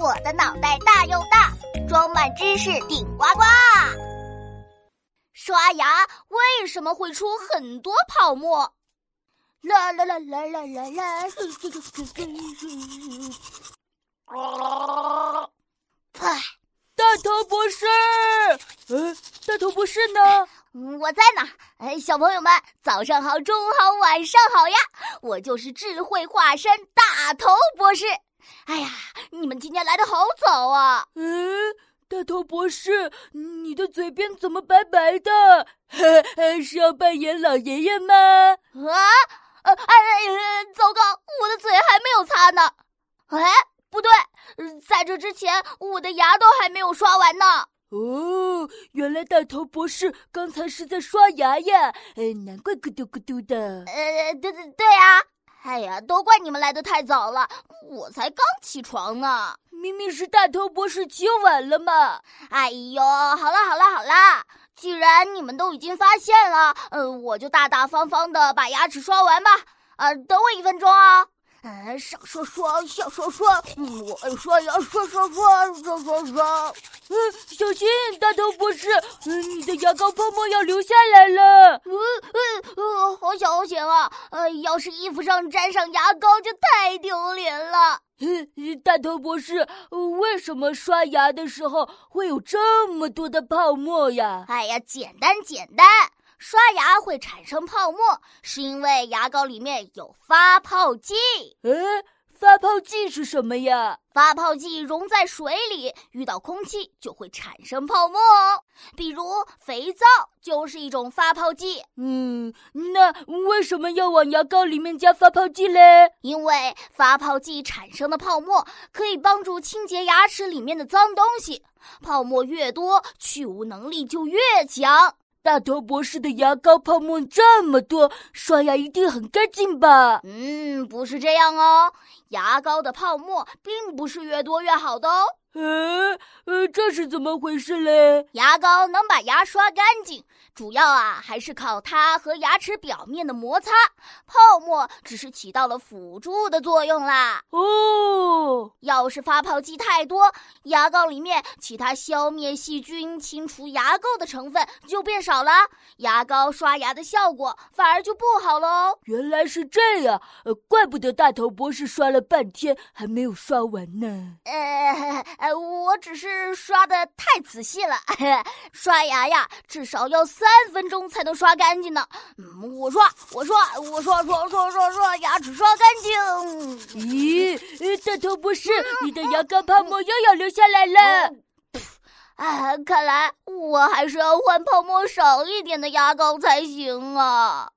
我的脑袋大又大，装满知识顶呱呱。刷牙为什么会出很多泡沫？啦啦啦啦啦啦啦！哎，大头博士，呃，大头博士呢？我在呢。哎，小朋友们，早上好，中午好，晚上好呀！我就是智慧化身大头博士。哎呀，你们今天来的好早啊！嗯，大头博士，你的嘴边怎么白白的？是要扮演老爷爷吗？啊，哎哎，糟糕，我的嘴还没有擦呢。哎，不对，在这之前，我的牙都还没有刷完呢。哦，原来大头博士刚才是在刷牙呀！哎，难怪咕嘟咕嘟的。呃，对对对啊！哎呀，都怪你们来的太早了，我才刚起床呢。明明是大头博士起晚了嘛！哎呦，好了好了好了，既然你们都已经发现了，嗯，我就大大方方的把牙齿刷完吧。啊，等我一分钟啊。嗯，上刷刷，下刷刷，我刷牙刷刷刷刷刷刷。嗯，小心，大头博士，嗯，你的牙膏泡沫要流下来了。嗯嗯！呃，要是衣服上沾上牙膏，就太丢脸了。大头博士，为什么刷牙的时候会有这么多的泡沫呀？哎呀，简单简单。刷牙会产生泡沫，是因为牙膏里面有发泡剂。呃，发泡剂是什么呀？发泡剂溶在水里，遇到空气就会产生泡沫哦。比如肥皂就是一种发泡剂。嗯，那为什么要往牙膏里面加发泡剂嘞？因为发泡剂产生的泡沫可以帮助清洁牙齿里面的脏东西，泡沫越多，去污能力就越强。大头博士的牙膏泡沫这么多，刷牙一定很干净吧？嗯，不是这样哦，牙膏的泡沫并不是越多越好的哦。呃呃，这是怎么回事嘞？牙膏能把牙刷干净，主要啊还是靠它和牙齿表面的摩擦，泡沫只是起到了辅助的作用啦。哦，要是发泡剂太多，牙膏里面其他消灭细菌、清除牙垢的成分就变少了，牙膏刷牙的效果反而就不好喽。原来是这样，呃，怪不得大头博士刷了半天还没有刷完呢。呃。哎，我只是刷的太仔细了。刷牙呀，至少要三分钟才能刷干净呢。嗯，我刷，我刷，我刷刷刷刷刷，牙齿刷干净。咦，大头博士，你的牙膏泡沫又要流下来了。啊，看来我还是要换泡沫少一点的牙膏才行啊。